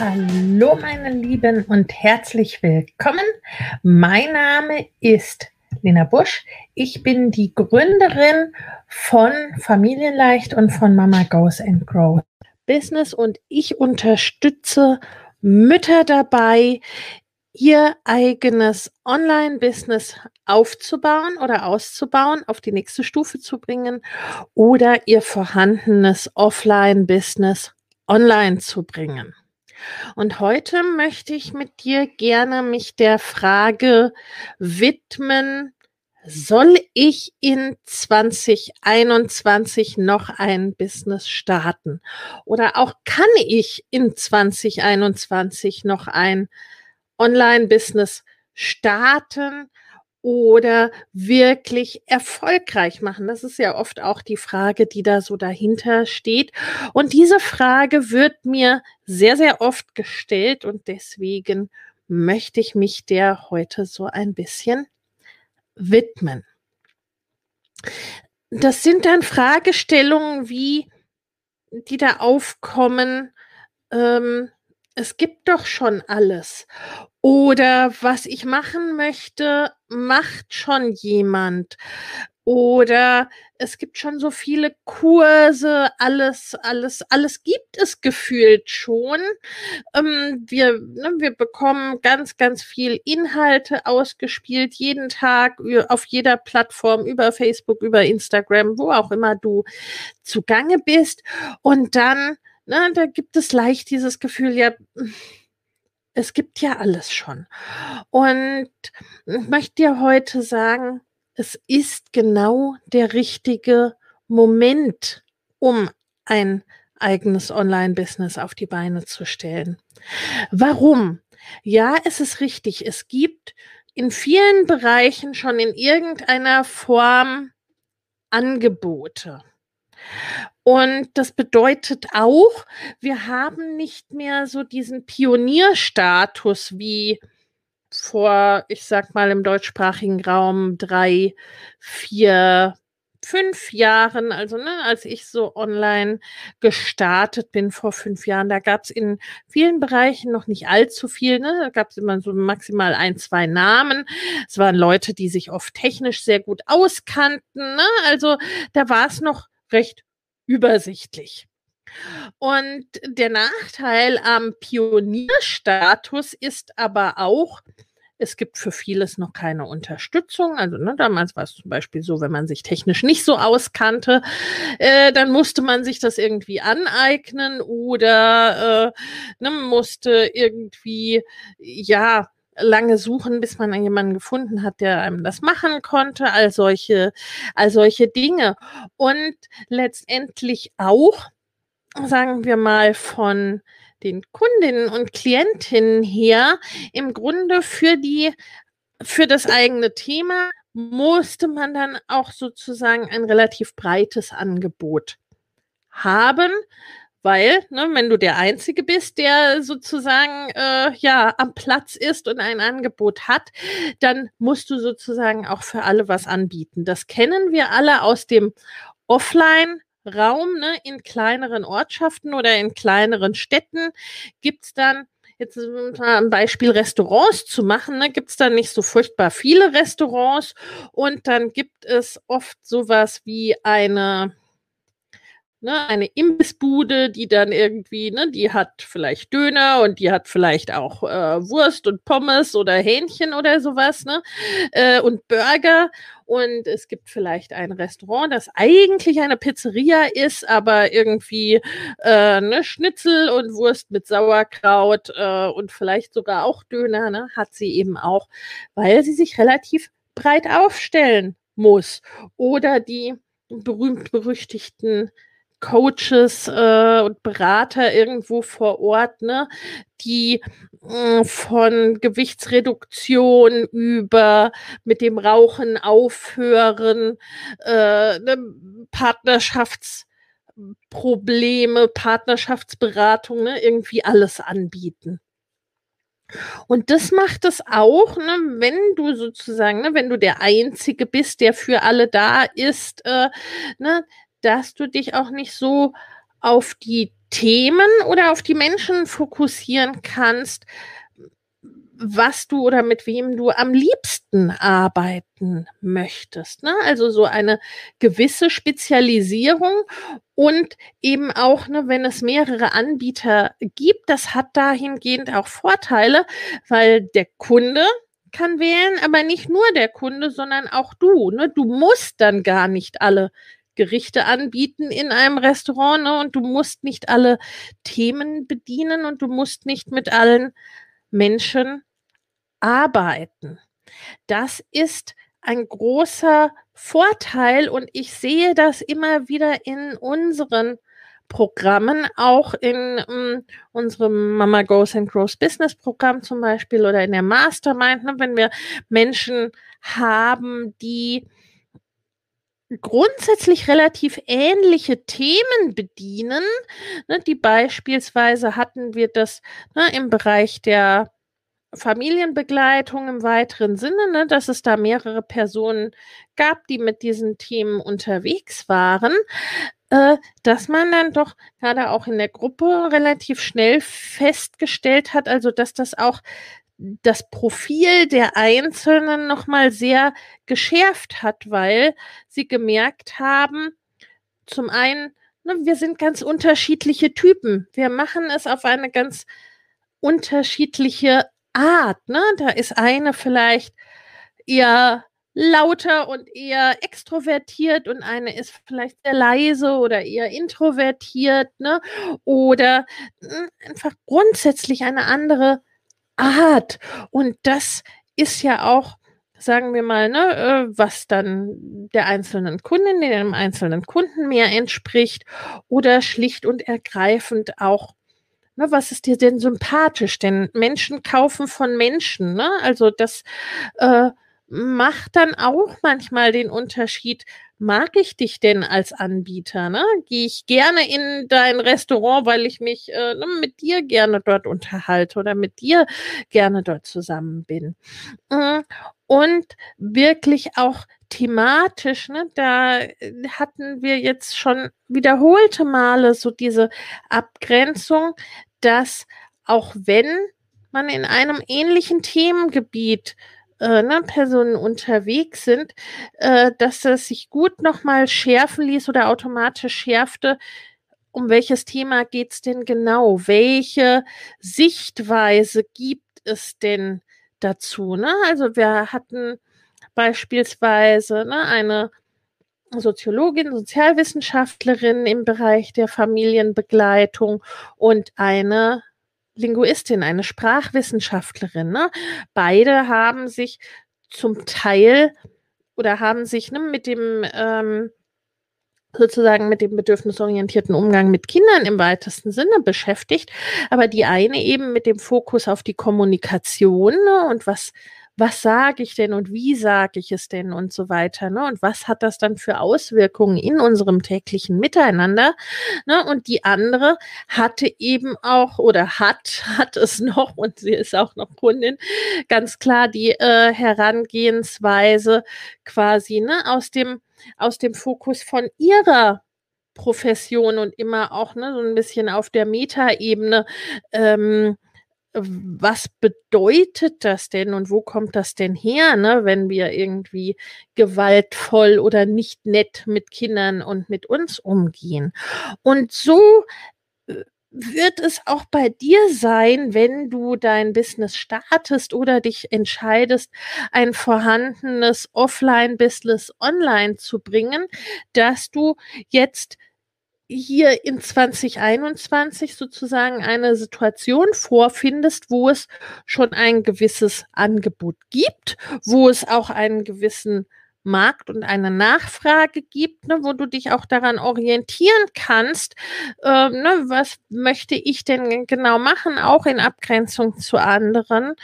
Hallo meine Lieben und herzlich willkommen. Mein Name ist Lena Busch. Ich bin die Gründerin von Familienleicht und von Mama Goes and Grows Business und ich unterstütze Mütter dabei, ihr eigenes Online-Business aufzubauen oder auszubauen, auf die nächste Stufe zu bringen oder ihr vorhandenes Offline-Business online zu bringen. Und heute möchte ich mit dir gerne mich der Frage widmen, soll ich in 2021 noch ein Business starten? Oder auch kann ich in 2021 noch ein Online-Business starten oder wirklich erfolgreich machen? Das ist ja oft auch die Frage, die da so dahinter steht. Und diese Frage wird mir sehr, sehr oft gestellt und deswegen möchte ich mich der heute so ein bisschen widmen. Das sind dann Fragestellungen wie, die da aufkommen, ähm, es gibt doch schon alles. Oder was ich machen möchte, macht schon jemand. Oder es gibt schon so viele Kurse, alles, alles, alles gibt es gefühlt schon. Ähm, wir, ne, wir bekommen ganz, ganz viel Inhalte ausgespielt, jeden Tag auf jeder Plattform, über Facebook, über Instagram, wo auch immer du zugange bist. Und dann ne, da gibt es leicht dieses Gefühl, ja, es gibt ja alles schon. Und ich möchte dir heute sagen, es ist genau der richtige Moment, um ein eigenes Online-Business auf die Beine zu stellen. Warum? Ja, es ist richtig. Es gibt in vielen Bereichen schon in irgendeiner Form Angebote. Und das bedeutet auch, wir haben nicht mehr so diesen Pionierstatus wie vor, ich sag mal, im deutschsprachigen Raum drei, vier, fünf Jahren, also ne, als ich so online gestartet bin vor fünf Jahren, da gab es in vielen Bereichen noch nicht allzu viel. Ne? Da gab es immer so maximal ein, zwei Namen. Es waren Leute, die sich oft technisch sehr gut auskannten. Ne? Also da war es noch recht übersichtlich. Und der Nachteil am Pionierstatus ist aber auch, es gibt für vieles noch keine Unterstützung. Also ne, damals war es zum Beispiel so, wenn man sich technisch nicht so auskannte, äh, dann musste man sich das irgendwie aneignen oder äh, ne, musste irgendwie ja lange suchen, bis man jemanden gefunden hat, der einem das machen konnte, all solche, all solche Dinge. Und letztendlich auch, sagen wir mal, von den Kundinnen und Klientinnen her, im Grunde für die, für das eigene Thema musste man dann auch sozusagen ein relativ breites Angebot haben, weil, ne, wenn du der Einzige bist, der sozusagen äh, ja am Platz ist und ein Angebot hat, dann musst du sozusagen auch für alle was anbieten. Das kennen wir alle aus dem Offline. Raum, ne, in kleineren Ortschaften oder in kleineren Städten gibt es dann jetzt ein Beispiel Restaurants zu machen, ne, gibt es dann nicht so furchtbar viele Restaurants und dann gibt es oft sowas wie eine ne, eine Imbissbude, die dann irgendwie, ne, die hat vielleicht Döner und die hat vielleicht auch äh, Wurst und Pommes oder Hähnchen oder sowas, ne, äh, und Burger. Und es gibt vielleicht ein Restaurant, das eigentlich eine Pizzeria ist, aber irgendwie äh, ne, Schnitzel und Wurst mit Sauerkraut äh, und vielleicht sogar auch Döner, ne, hat sie eben auch, weil sie sich relativ breit aufstellen muss. Oder die berühmt-berüchtigten Coaches äh, und Berater irgendwo vor Ort, ne, die äh, von Gewichtsreduktion über mit dem Rauchen aufhören, äh, ne, Partnerschaftsprobleme, Partnerschaftsberatung, ne, irgendwie alles anbieten. Und das macht es auch, ne, wenn du sozusagen, ne, wenn du der Einzige bist, der für alle da ist, äh, ne, dass du dich auch nicht so auf die Themen oder auf die Menschen fokussieren kannst, was du oder mit wem du am liebsten arbeiten möchtest. Ne? Also so eine gewisse Spezialisierung und eben auch, ne, wenn es mehrere Anbieter gibt, das hat dahingehend auch Vorteile, weil der Kunde kann wählen, aber nicht nur der Kunde, sondern auch du. Ne? Du musst dann gar nicht alle Gerichte anbieten in einem Restaurant ne? und du musst nicht alle Themen bedienen und du musst nicht mit allen Menschen arbeiten. Das ist ein großer Vorteil und ich sehe das immer wieder in unseren Programmen, auch in um, mm, unserem Mama Goes and Grows Business Programm zum Beispiel oder in der Mastermind, ne, wenn wir Menschen haben, die grundsätzlich relativ ähnliche Themen bedienen. Ne, die beispielsweise hatten wir das ne, im Bereich der Familienbegleitung im weiteren Sinne, ne, dass es da mehrere Personen gab, die mit diesen Themen unterwegs waren, äh, dass man dann doch gerade auch in der Gruppe relativ schnell festgestellt hat, also dass das auch das Profil der Einzelnen nochmal sehr geschärft hat, weil sie gemerkt haben, zum einen, ne, wir sind ganz unterschiedliche Typen. Wir machen es auf eine ganz unterschiedliche Art. Ne? Da ist eine vielleicht eher lauter und eher extrovertiert und eine ist vielleicht sehr leise oder eher introvertiert, ne? Oder hm, einfach grundsätzlich eine andere Art. Und das ist ja auch, sagen wir mal, ne, äh, was dann der einzelnen Kundin, dem einzelnen Kunden mehr entspricht oder schlicht und ergreifend auch Ne, was ist dir denn sympathisch? Denn Menschen kaufen von Menschen. Ne? Also das äh, macht dann auch manchmal den Unterschied. Mag ich dich denn als Anbieter? Ne? Gehe ich gerne in dein Restaurant, weil ich mich äh, ne, mit dir gerne dort unterhalte oder mit dir gerne dort zusammen bin? Mm, und wirklich auch thematisch, ne, da hatten wir jetzt schon wiederholte Male so diese Abgrenzung, dass auch wenn man in einem ähnlichen Themengebiet äh, ne, Personen unterwegs sind, äh, dass das sich gut nochmal schärfen ließ oder automatisch schärfte, um welches Thema geht es denn genau? Welche Sichtweise gibt es denn dazu? Ne? Also wir hatten beispielsweise ne, eine Soziologin, Sozialwissenschaftlerin im Bereich der Familienbegleitung und eine Linguistin, eine Sprachwissenschaftlerin. Ne? Beide haben sich zum Teil oder haben sich ne, mit dem ähm, sozusagen mit dem bedürfnisorientierten Umgang mit Kindern im weitesten Sinne beschäftigt, aber die eine eben mit dem Fokus auf die Kommunikation ne, und was was sage ich denn und wie sage ich es denn und so weiter. Ne? Und was hat das dann für Auswirkungen in unserem täglichen Miteinander? Ne? Und die andere hatte eben auch oder hat, hat es noch und sie ist auch noch Kundin, ganz klar die äh, Herangehensweise quasi ne, aus, dem, aus dem Fokus von ihrer Profession und immer auch ne, so ein bisschen auf der Metaebene ähm, was bedeutet das denn und wo kommt das denn her, ne, wenn wir irgendwie gewaltvoll oder nicht nett mit Kindern und mit uns umgehen? Und so äh, wird es auch bei dir sein, wenn du dein Business startest oder dich entscheidest, ein vorhandenes Offline-Business online zu bringen, dass du jetzt hier in 2021 sozusagen eine Situation vorfindest, wo es schon ein gewisses Angebot gibt, wo es auch einen gewissen Markt und eine Nachfrage gibt, ne, wo du dich auch daran orientieren kannst, äh, ne, was möchte ich denn genau machen, auch in Abgrenzung zu anderen,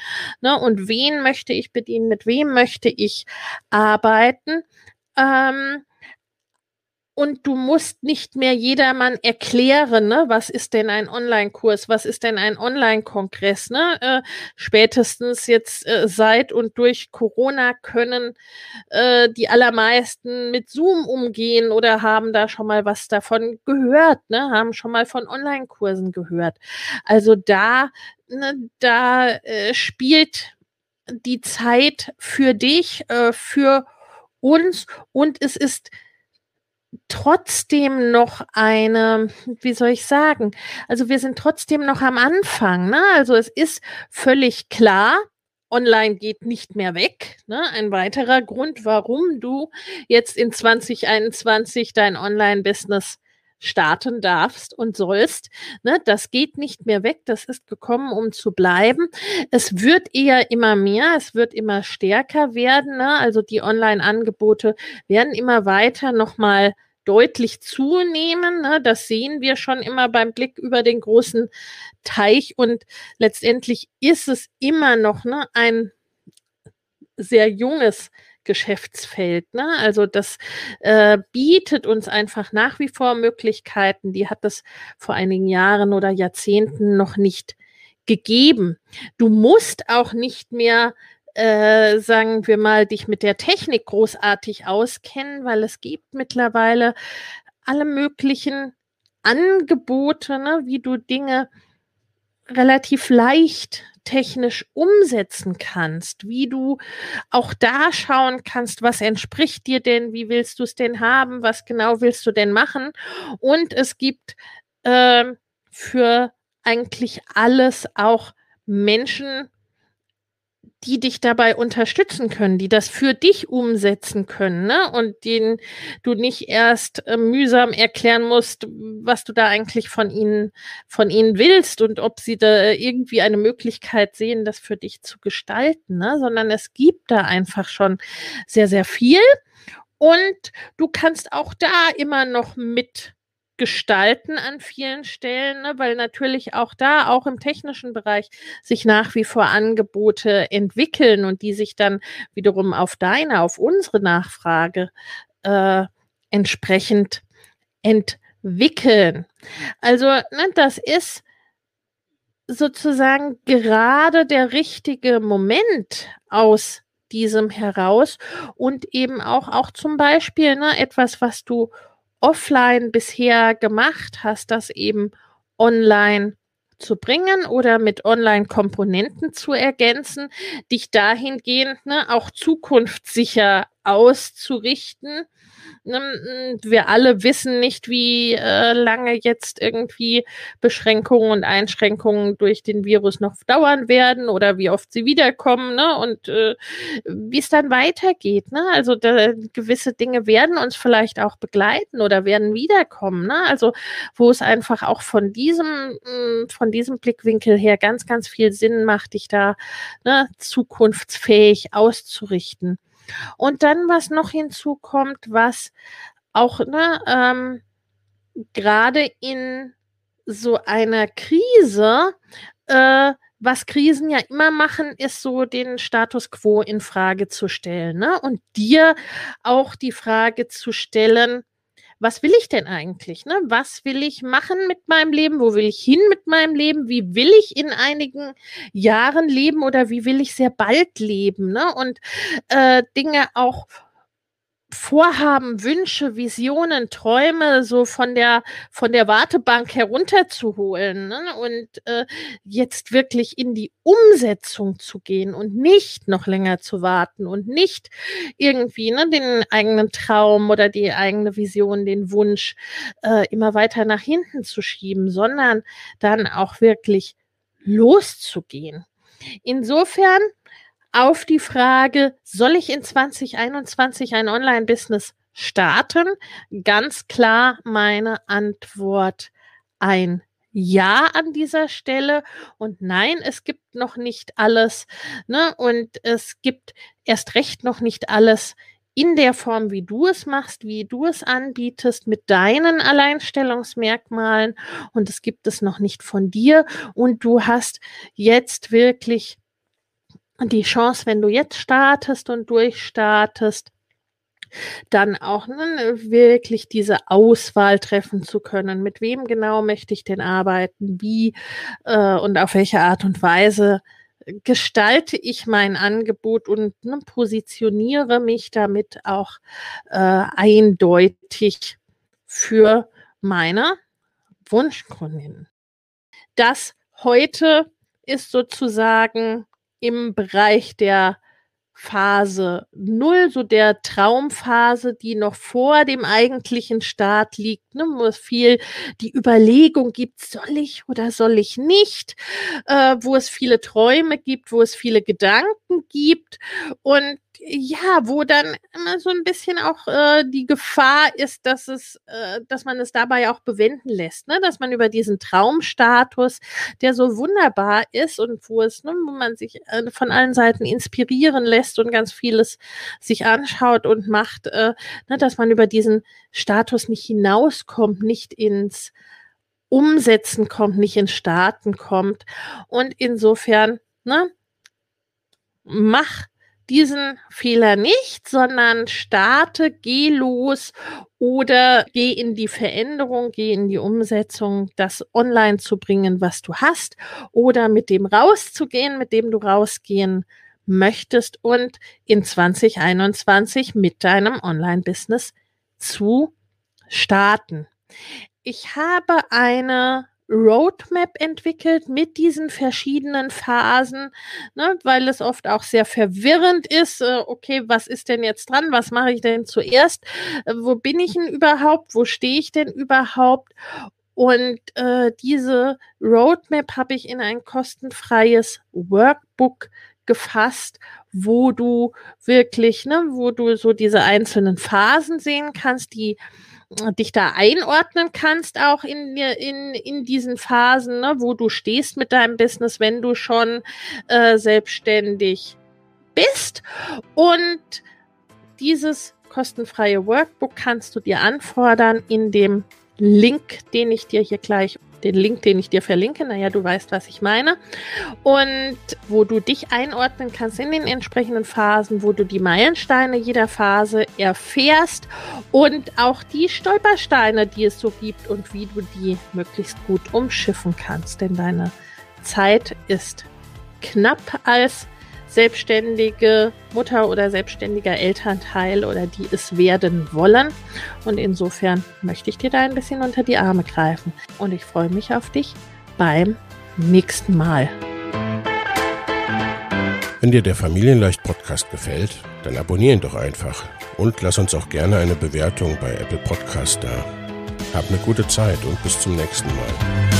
ne, und wen möchte ich bedienen, mit wem möchte ich arbeiten. Ähm, und du musst nicht mehr jedermann erklären, ne, was ist denn ein Online-Kurs, was ist denn ein Online-Kongress, ne? Äh, spätestens jetzt äh, seit und durch Corona können äh, die allermeisten mit Zoom umgehen oder haben da schon mal was davon gehört, ne, haben schon mal von Online-Kursen gehört. Also da, ne, da äh, spielt die Zeit für dich, äh, für uns und es ist trotzdem noch eine, wie soll ich sagen, also wir sind trotzdem noch am Anfang. Ne? Also es ist völlig klar, Online geht nicht mehr weg. Ne? Ein weiterer Grund, warum du jetzt in 2021 dein Online-Business starten darfst und sollst. Ne, das geht nicht mehr weg, das ist gekommen, um zu bleiben. Es wird eher immer mehr, es wird immer stärker werden. Ne? Also die Online-Angebote werden immer weiter nochmal deutlich zunehmen. Ne? Das sehen wir schon immer beim Blick über den großen Teich. Und letztendlich ist es immer noch ne, ein sehr junges Geschäftsfeld. Ne? Also das äh, bietet uns einfach nach wie vor Möglichkeiten. Die hat es vor einigen Jahren oder Jahrzehnten noch nicht gegeben. Du musst auch nicht mehr äh, sagen wir mal, dich mit der Technik großartig auskennen, weil es gibt mittlerweile alle möglichen Angebote, ne, wie du Dinge relativ leicht technisch umsetzen kannst, wie du auch da schauen kannst, was entspricht dir denn, wie willst du es denn haben, was genau willst du denn machen. Und es gibt äh, für eigentlich alles auch Menschen, die dich dabei unterstützen können, die das für dich umsetzen können, ne? Und denen du nicht erst äh, mühsam erklären musst, was du da eigentlich von ihnen, von ihnen willst und ob sie da irgendwie eine Möglichkeit sehen, das für dich zu gestalten, ne? Sondern es gibt da einfach schon sehr, sehr viel. Und du kannst auch da immer noch mit gestalten an vielen Stellen, ne? weil natürlich auch da, auch im technischen Bereich, sich nach wie vor Angebote entwickeln und die sich dann wiederum auf deine, auf unsere Nachfrage äh, entsprechend entwickeln. Also ne, das ist sozusagen gerade der richtige Moment aus diesem heraus und eben auch, auch zum Beispiel ne, etwas, was du offline bisher gemacht? Hast, das eben online zu bringen oder mit Online-Komponenten zu ergänzen, dich dahingehend ne, auch zukunftssicher auszurichten Ne, wir alle wissen nicht, wie äh, lange jetzt irgendwie Beschränkungen und Einschränkungen durch den Virus noch dauern werden oder wie oft sie wiederkommen ne? und äh, wie es dann weitergeht. Ne? Also da, gewisse Dinge werden uns vielleicht auch begleiten oder werden wiederkommen. Ne? Also wo es einfach auch von diesem, mm, von diesem Blickwinkel her ganz, ganz viel Sinn macht, dich da ne, zukunftsfähig auszurichten. Und dann, was noch hinzukommt, was auch ne, ähm, gerade in so einer Krise, äh, was Krisen ja immer machen, ist so den Status quo in Frage zu stellen, ne? Und dir auch die Frage zu stellen, was will ich denn eigentlich? Ne? Was will ich machen mit meinem Leben? Wo will ich hin mit meinem Leben? Wie will ich in einigen Jahren leben oder wie will ich sehr bald leben? Ne? Und äh, Dinge auch Vorhaben, Wünsche, Visionen, Träume so von der von der Wartebank herunterzuholen ne? und äh, jetzt wirklich in die Umsetzung zu gehen und nicht noch länger zu warten und nicht irgendwie ne, den eigenen Traum oder die eigene Vision, den Wunsch äh, immer weiter nach hinten zu schieben, sondern dann auch wirklich loszugehen. Insofern auf die Frage, soll ich in 2021 ein Online-Business starten? Ganz klar meine Antwort ein ja an dieser Stelle und nein, es gibt noch nicht alles ne? und es gibt erst recht noch nicht alles in der Form, wie du es machst, wie du es anbietest, mit deinen Alleinstellungsmerkmalen und es gibt es noch nicht von dir und du hast jetzt wirklich die Chance, wenn du jetzt startest und durchstartest, dann auch ne, wirklich diese Auswahl treffen zu können. Mit wem genau möchte ich denn arbeiten? Wie äh, und auf welche Art und Weise gestalte ich mein Angebot und ne, positioniere mich damit auch äh, eindeutig für meine Wunschkundin. Das heute ist sozusagen im Bereich der Phase null, so der Traumphase, die noch vor dem eigentlichen Start liegt, ne, wo es viel die Überlegung gibt, soll ich oder soll ich nicht, äh, wo es viele Träume gibt, wo es viele Gedanken gibt und ja, wo dann immer so ein bisschen auch äh, die Gefahr ist, dass es, äh, dass man es dabei auch bewenden lässt, ne? dass man über diesen Traumstatus, der so wunderbar ist und wo es, ne, wo man sich äh, von allen Seiten inspirieren lässt und ganz vieles sich anschaut und macht, äh, ne, dass man über diesen Status nicht hinauskommt, nicht ins Umsetzen kommt, nicht ins Starten kommt. Und insofern, ne, mach diesen Fehler nicht, sondern starte, geh los oder geh in die Veränderung, geh in die Umsetzung, das online zu bringen, was du hast oder mit dem rauszugehen, mit dem du rausgehen möchtest und in 2021 mit deinem Online-Business zu starten. Ich habe eine Roadmap entwickelt mit diesen verschiedenen Phasen, ne, weil es oft auch sehr verwirrend ist. Äh, okay, was ist denn jetzt dran? Was mache ich denn zuerst? Äh, wo bin ich denn überhaupt? Wo stehe ich denn überhaupt? Und äh, diese Roadmap habe ich in ein kostenfreies Workbook gefasst, wo du wirklich, ne, wo du so diese einzelnen Phasen sehen kannst, die dich da einordnen kannst, auch in, in, in diesen Phasen, ne, wo du stehst mit deinem Business, wenn du schon äh, selbstständig bist. Und dieses kostenfreie Workbook kannst du dir anfordern in dem Link, den ich dir hier gleich den Link, den ich dir verlinke. Naja, du weißt, was ich meine. Und wo du dich einordnen kannst in den entsprechenden Phasen, wo du die Meilensteine jeder Phase erfährst und auch die Stolpersteine, die es so gibt und wie du die möglichst gut umschiffen kannst. Denn deine Zeit ist knapp als selbstständige Mutter oder selbstständiger Elternteil oder die es werden wollen. Und insofern möchte ich dir da ein bisschen unter die Arme greifen. Und ich freue mich auf dich beim nächsten Mal. Wenn dir der Familienleicht Podcast gefällt, dann abonniere ihn doch einfach und lass uns auch gerne eine Bewertung bei Apple Podcast da. Hab eine gute Zeit und bis zum nächsten Mal.